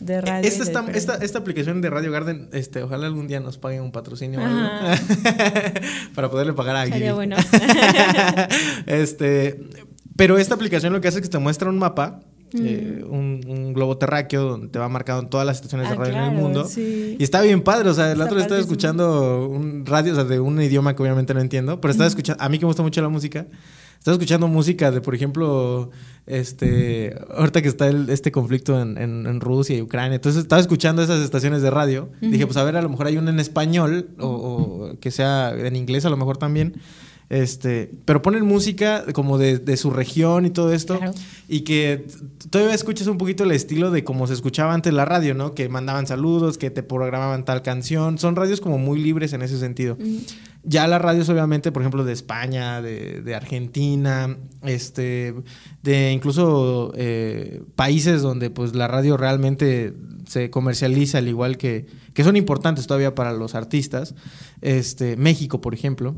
B: de radio.
A: Esta, esta, esta, aplicación de Radio Garden, este, ojalá algún día nos paguen un patrocinio para poderle pagar a alguien.
B: Sería bueno.
A: este, pero esta aplicación lo que hace es que te muestra un mapa eh, un, globo terráqueo donde te va marcado en todas las estaciones de ah, radio en el mundo. Y está bien padre, o sea, el otro día estaba escuchando un radio, o sea, de un idioma que obviamente no entiendo, pero estaba escuchando, a mí que me gusta mucho la música, estaba escuchando música de, por ejemplo, este, ahorita que está este conflicto en, Rusia y Ucrania, entonces estaba escuchando esas estaciones de radio, dije, pues a ver, a lo mejor hay una en español o, o que sea en inglés a lo mejor también. Este, pero ponen música como de, su región y todo esto. Y que todavía escuchas un poquito el estilo de cómo se escuchaba antes la radio, ¿no? Que mandaban saludos, que te programaban tal canción. Son radios como muy libres en ese sentido. Ya las radios, obviamente, por ejemplo, de España, de, Argentina, este, de incluso eh, países donde pues la radio realmente se comercializa al igual que, que son importantes todavía para los artistas. Este, México, por ejemplo,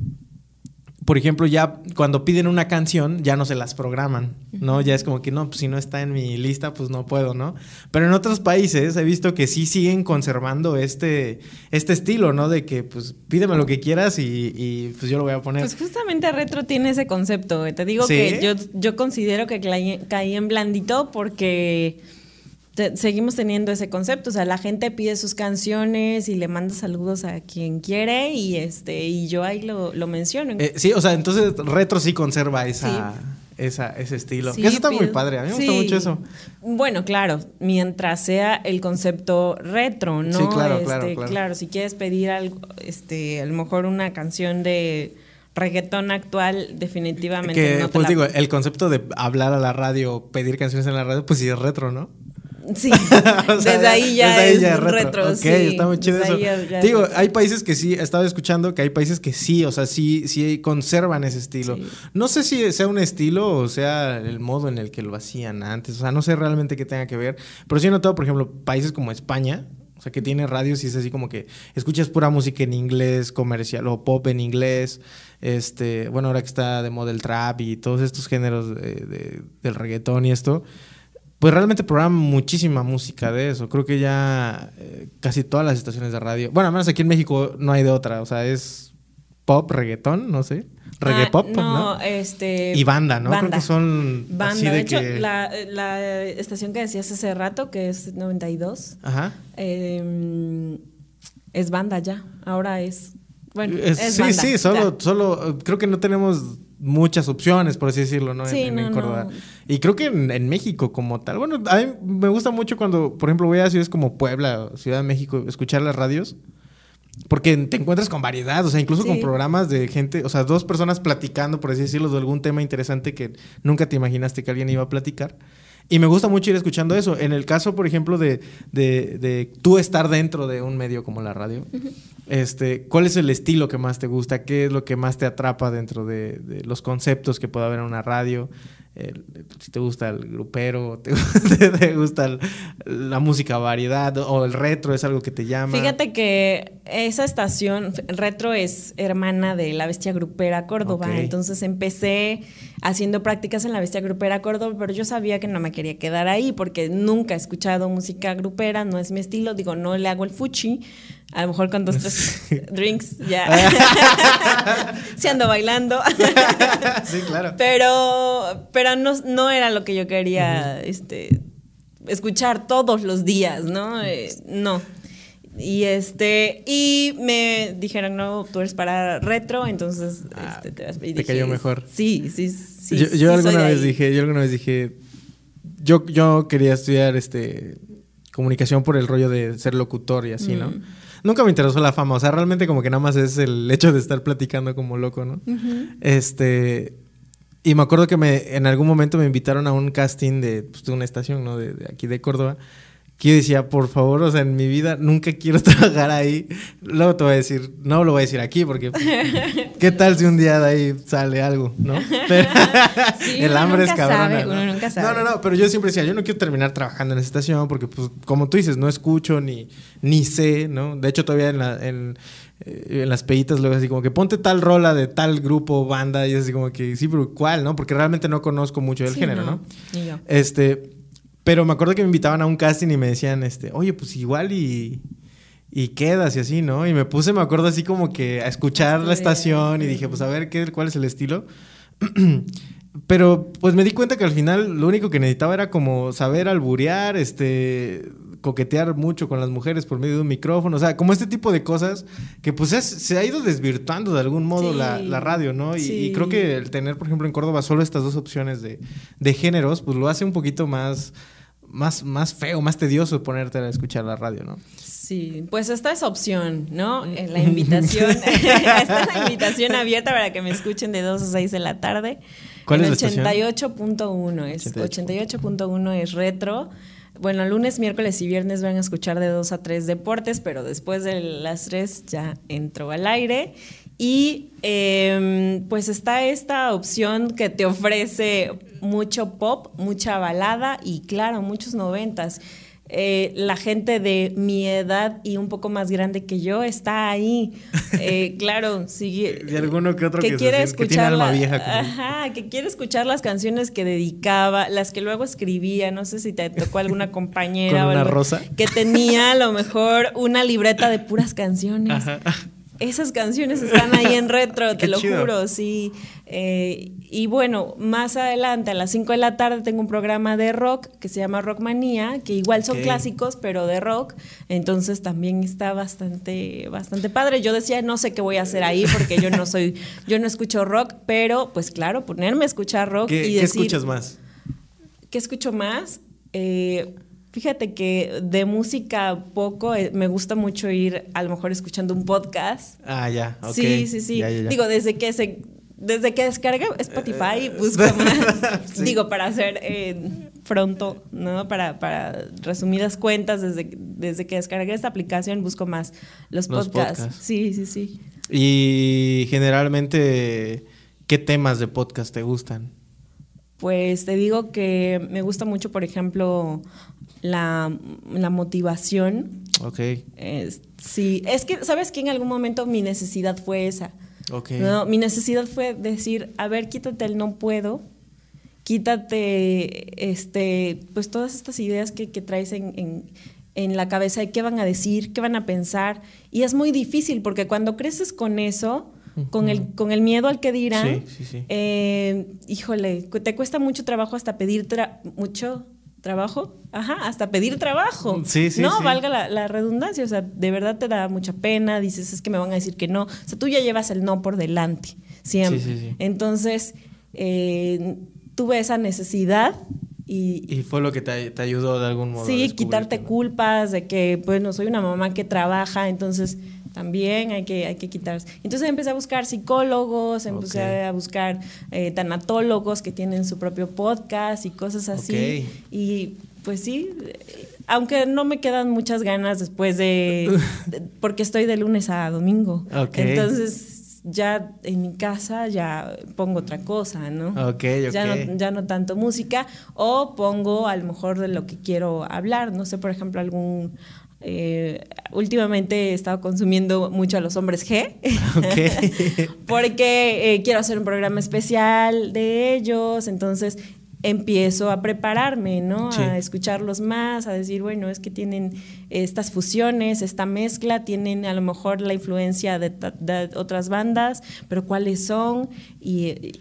A: por ejemplo, ya cuando piden una canción, ya no se las programan, ¿no? Ya es como que no, pues si no está en mi lista, pues no puedo, ¿no? Pero en otros países he visto que sí siguen conservando este, este estilo, ¿no? De que, pues, pídeme lo que quieras y, pues yo lo voy a poner.
B: Pues justamente Retro tiene ese concepto. Te digo que yo, yo considero que caí en blandito porque seguimos teniendo ese concepto, o sea, la gente pide sus canciones y le manda saludos a quien quiere y este y yo ahí lo, lo menciono.
A: Eh, sí, o sea, entonces Retro sí conserva esa, esa ese estilo. eso está muy padre, a mí me gusta mucho eso.
B: Bueno, claro, mientras sea el concepto retro, ¿no?
A: Sí, claro, claro,
B: este, claro. si quieres pedir algo, este, a lo mejor una canción de reggaetón actual definitivamente
A: que, no pues digo, el concepto de hablar a la radio, pedir canciones en la radio, pues sí es retro, ¿no?
B: Sí, desde ahí ya es retro.
A: ok, está muy chido eso. Digo, hay países que sí, he estado escuchando que hay países que sí, o sea, sí, sí conservan ese estilo. No sé si sea un estilo o sea el modo en el que lo hacían antes, o sea, no sé realmente qué tenga que ver, pero sí he notado, por ejemplo, países como España, o sea, que tiene radios y es así como que escuchas pura música en inglés, comercial o pop en inglés. Este, bueno, ahora que está de moda el trap y todos estos géneros del reggaetón y esto pues realmente programan muchísima música de eso. Creo que ya eh, casi todas las estaciones de radio, bueno, al menos aquí en México no hay de otra, o sea, es pop, reggaetón, no sé. Reggae ah, pop,
B: no, este.
A: Y banda, ¿no? Creo que son.
B: Banda. de, hecho, la, estación que decías hace rato, que es 92,
A: Ajá.
B: Em, es banda ya. Ahora es. Bueno,
A: es, sí, sí, solo, solo. Creo que no tenemos muchas opciones, por así decirlo, ¿no? en, Córdoba. Y creo que en, México como tal. Bueno, a mí me gusta mucho cuando, por ejemplo, voy a ciudades como Puebla, Ciudad de México, escuchar las radios. Porque te encuentras con variedad, o sea, incluso con programas de gente, o sea, dos personas platicando, por así decirlo, de algún tema interesante que nunca te imaginaste que alguien iba a platicar. Y me gusta mucho ir escuchando eso. En el caso, por ejemplo, de, de, de tú estar dentro de un medio como la radio, este, ¿cuál es el estilo que más te gusta? ¿Qué es lo que más te atrapa dentro de, de los conceptos que puede haber en una radio? Si te gusta el grupero, te, te gusta la música variedad o el retro es algo que te llama.
B: Fíjate que esa estación retro es hermana de la Bestia Grupera Córdoba, entonces empecé haciendo prácticas en la Bestia Grupera Córdoba, pero yo sabía que no me quería quedar ahí porque nunca he escuchado música grupera, no es mi estilo, digo, no le hago el fuchi, a lo mejor con dos, tres drinks ya se ando bailando.
A: sí, claro.
B: Pero, pero no, no era lo que yo quería este, escuchar todos los días, ¿no? Eh, no. Y este, y me dijeron, no, tú eres para retro, entonces
A: ah, este, te, vas, y te cayó mejor.
B: Sí, sí, sí.
A: Yo, yo alguna vez dije, yo alguna vez dije, yo, yo quería estudiar este comunicación por el rollo de ser locutor y así, ¿no? Mm nunca me interesó la fama. O sea, realmente como que nada más es el hecho de estar platicando como loco, ¿no? Este. Y me acuerdo que me, en algún momento me invitaron a un casting de, pues, de una estación, ¿no? De, de, aquí de Córdoba que yo decía, por favor, o sea, en mi vida nunca quiero trabajar ahí. Luego te voy a decir, no lo voy a decir aquí porque ¿qué tal si un día de ahí sale algo, no?
B: el hambre es cabrón. ¿no? nunca sabe.
A: No, no, no, pero yo siempre decía, yo no quiero terminar trabajando en esa estación porque, pues, como tú dices, no escucho ni, ni sé, ¿no? De hecho, todavía en, la, en, eh, en las peditas luego así como que ponte tal rola de tal grupo, banda, y así como que, sí, pero ¿cuál, no? Porque realmente no conozco mucho del género, ¿no?
B: Ni yo.
A: Este pero me acuerdo que me invitaban a un casting y me decían, este, oye, pues igual y, y quedas y así, ¿no? Y me puse, me acuerdo así como que a escuchar la estación y dije, pues a ver qué, cuál es el estilo. Pero pues me di cuenta que al final lo único que necesitaba era como saber alburear, este, coquetear mucho con las mujeres por medio de un micrófono, o sea, como este tipo de cosas que pues se ha ido desvirtuando de algún modo la, radio, ¿no? Y, creo que el tener, por ejemplo, en Córdoba solo estas dos opciones de, de géneros, pues lo hace un poquito más más, más feo, más tedioso ponerte a escuchar la radio, ¿no?
B: Sí, pues esta es opción, ¿no? Eh, la invitación, esta es la invitación abierta para que me escuchen de 2 a 6 de la tarde.
A: ¿Cuál
B: es
A: la
B: 88.1 es 88.1 es retro. Bueno, lunes, miércoles y viernes van a escuchar de 2 a 3 deportes, pero después de las 3 ya entró al aire. Y em, pues está esta opción que te ofrece mucho pop, mucha balada y claro, muchos noventas. Eh, la gente de mi edad y un poco más grande que yo está ahí. Eh, claro, sigue.
A: Y alguno que otro que, quiere escuchar. alma vieja.
B: Ajá, que quiere escuchar las canciones que dedicaba, las que luego escribía. No sé si te tocó alguna compañera
A: o algo, rosa?
B: que tenía a lo mejor una libreta de puras canciones. Ajá. Esas canciones están ahí en retro, te lo juro, sí. Eh, y bueno, más adelante, a las 5 de la tarde, tengo un programa de rock que se llama Rockmanía, que igual son clásicos, pero de rock. Entonces también está bastante, bastante padre. Yo decía, no sé qué voy a hacer ahí porque yo no soy, yo no escucho rock, pero pues claro, ponerme a escuchar rock
A: y
B: decir.
A: ¿Qué escuchas más?
B: ¿Qué escucho más? Eh, Fíjate que de música poco, eh, me gusta mucho ir a lo mejor escuchando un podcast.
A: Ah, ya, ok.
B: Sí, sí, sí. Digo, desde que se desde que descargué Spotify, eh, busco más, digo, para hacer eh, pronto, ¿no? Para, para resumidas cuentas, desde, desde que descargué esta aplicación, busco más los, podcasts. Sí, sí, sí.
A: Y generalmente, ¿qué temas de podcast te gustan?
B: Pues te digo que me gusta mucho, por ejemplo, la, motivación.
A: Ok.
B: sí, es que, ¿sabes que En algún momento mi necesidad fue esa.
A: Ok.
B: mi necesidad fue decir, a ver, quítate el no puedo, quítate, este, pues todas estas ideas que, traes en, la cabeza de qué van a decir, qué van a pensar. Y es muy difícil porque cuando creces con eso, con el, con el miedo al que dirán, eh, híjole, te cuesta mucho trabajo hasta pedir mucho trabajo, ajá, hasta pedir trabajo.
A: Sí, sí.
B: No, valga la, redundancia, o sea, de verdad te da mucha pena, dices, es que me van a decir que no. O sea, tú ya llevas el no por delante, siempre. Sí, sí, Entonces, eh, tuve esa necesidad y,
A: y, fue lo que te, ayudó de algún modo.
B: Sí, quitarte culpas de que, pues, no soy una mamá que trabaja, entonces también hay que, hay que quitarse. Entonces empecé a buscar psicólogos, empecé a buscar eh, tanatólogos que tienen su propio podcast y cosas así. Y pues sí, aunque no me quedan muchas ganas después de, porque estoy de lunes a domingo. Entonces ya en mi casa ya pongo otra cosa, ¿no? Ya no, ya no tanto música o pongo a lo mejor de lo que quiero hablar, no sé, por ejemplo, algún eh, últimamente he estado consumiendo mucho a los hombres G, porque eh, quiero hacer un programa especial de ellos, entonces empiezo a prepararme, ¿no? A escucharlos más, a decir, bueno, es que tienen estas fusiones, esta mezcla, tienen a lo mejor la influencia de, otras bandas, pero cuáles son y...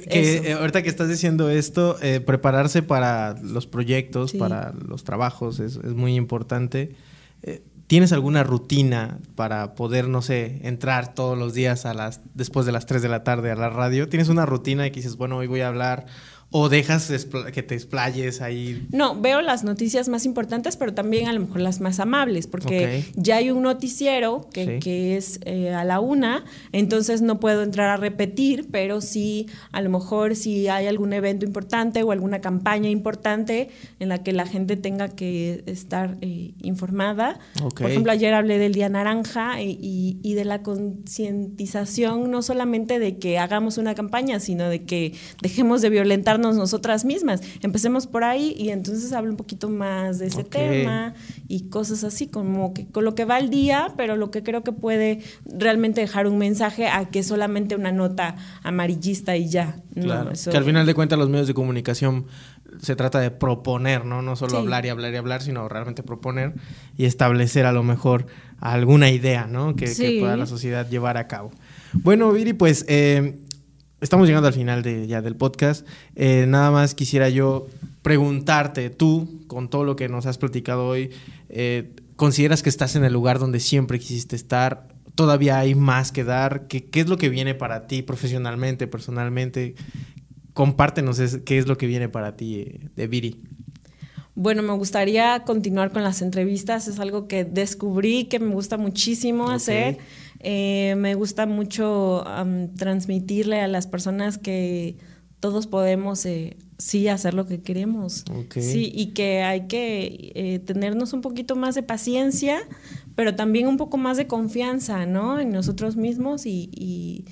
A: Que, eh, ahorita que estás diciendo esto, prepararse para los proyectos, para los trabajos, es, es muy importante. Eh, ¿Tienes alguna rutina para poder, no sé, entrar todos los días a las, después de las 3 de la tarde a la radio? ¿Tienes una rutina que dices, bueno, hoy voy a hablar ¿O dejas que te explayes ahí?
B: No, veo las noticias más importantes, pero también a lo mejor las más amables, porque ya hay un noticiero que, es eh, a la una, entonces no puedo entrar a repetir, pero sí, a lo mejor si hay algún evento importante o alguna campaña importante en la que la gente tenga que estar eh, informada. Por ejemplo, ayer hablé del Día Naranja y, y de la concientización, no solamente de que hagamos una campaña, sino de que dejemos de violentarnos nosotras mismas. Empecemos por ahí y entonces hablo un poquito más de ese tema y cosas así, como que con lo que va el día, pero lo que creo que puede realmente dejar un mensaje a que solamente una nota amarillista y ya.
A: Que al final de cuentas los medios de comunicación se trata de proponer, ¿no? No solo hablar y hablar y hablar, sino realmente proponer y establecer a lo mejor alguna idea, ¿no? Que, pueda la sociedad llevar a cabo. Bueno, Viri, pues eh, estamos llegando al final de, ya del podcast. Eh, nada más quisiera yo preguntarte, tú, con todo lo que nos has platicado hoy, eh, ¿consideras que estás en el lugar donde siempre quisiste estar? ¿Todavía hay más que dar? ¿Qué, qué es lo que viene para ti profesionalmente, personalmente? Compártenos qué es lo que viene para ti eh, de Viri.
B: Bueno, me gustaría continuar con las entrevistas. Es algo que descubrí que me gusta muchísimo hacer. Eh, me gusta mucho transmitirle a las personas que todos podemos eh, sí hacer lo que queremos. Sí, y que hay que eh, tenernos un poquito más de paciencia, pero también un poco más de confianza, ¿no? En nosotros mismos y,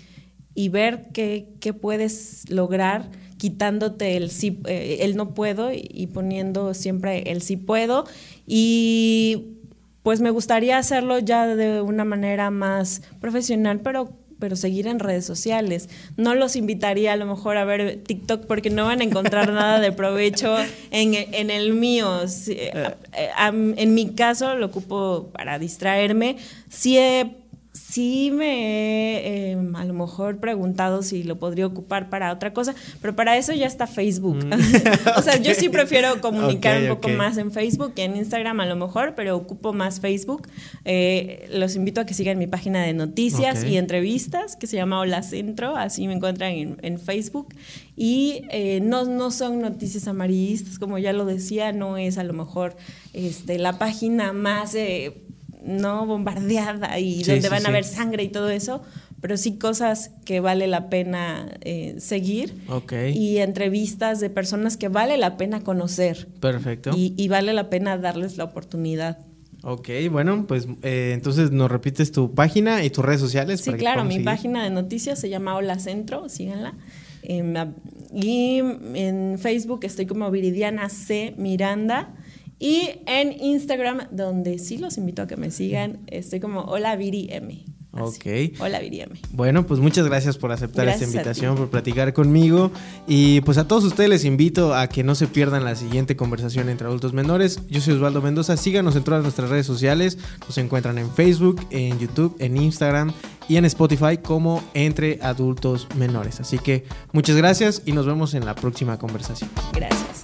B: y ver qué, puedes lograr quitándote el sí, eh, el no puedo y poniendo siempre el sí puedo. Y pues me gustaría hacerlo ya de una manera más profesional, pero pero seguir en redes sociales. No los invitaría a lo mejor a ver TikTok porque no van a encontrar nada de provecho en, en el mío. Eh, eh, en mi caso lo ocupo para distraerme. Sí he sí me he em, a lo mejor preguntado si lo podría ocupar para otra cosa, pero para eso ya está Facebook. Mm. o sea, yo sí prefiero comunicar un poco más en Facebook que en Instagram a lo mejor, pero ocupo más Facebook. Eh, los invito a que sigan mi página de noticias y entrevistas que se llama Hola Centro, así me encuentran en, Facebook. Y eh, no, no son noticias amarillistas, como ya lo decía, no es a lo mejor este, la página más... No bombardeada y donde van a ver sangre y todo eso, pero sí cosas que vale la pena eh, seguir y entrevistas de personas que vale la pena conocer.
A: Perfecto.
B: Y, vale la pena darles la oportunidad.
A: Ok, bueno, pues eh, entonces nos repites tu página y tus redes sociales.
B: Sí, claro, mi página de noticias se llama Hola Centro, síganla. Em, y en Facebook estoy como Viridiana C. Miranda. Y en Instagram, donde sí los invito a que me sigan, estoy como Hola Viri M.
A: Ok.
B: Hola Viri M.
A: Bueno, pues muchas gracias por aceptar esta invitación, por platicar conmigo. Y pues a todos ustedes les invito a que no se pierdan la siguiente conversación entre adultos menores. Yo soy Osvaldo Mendoza. Síganos en todas nuestras redes sociales. Nos encuentran en Facebook, en YouTube, en Instagram y en Spotify como Entre Adultos Menores. Así que muchas gracias y nos vemos en la próxima conversación.
B: Gracias.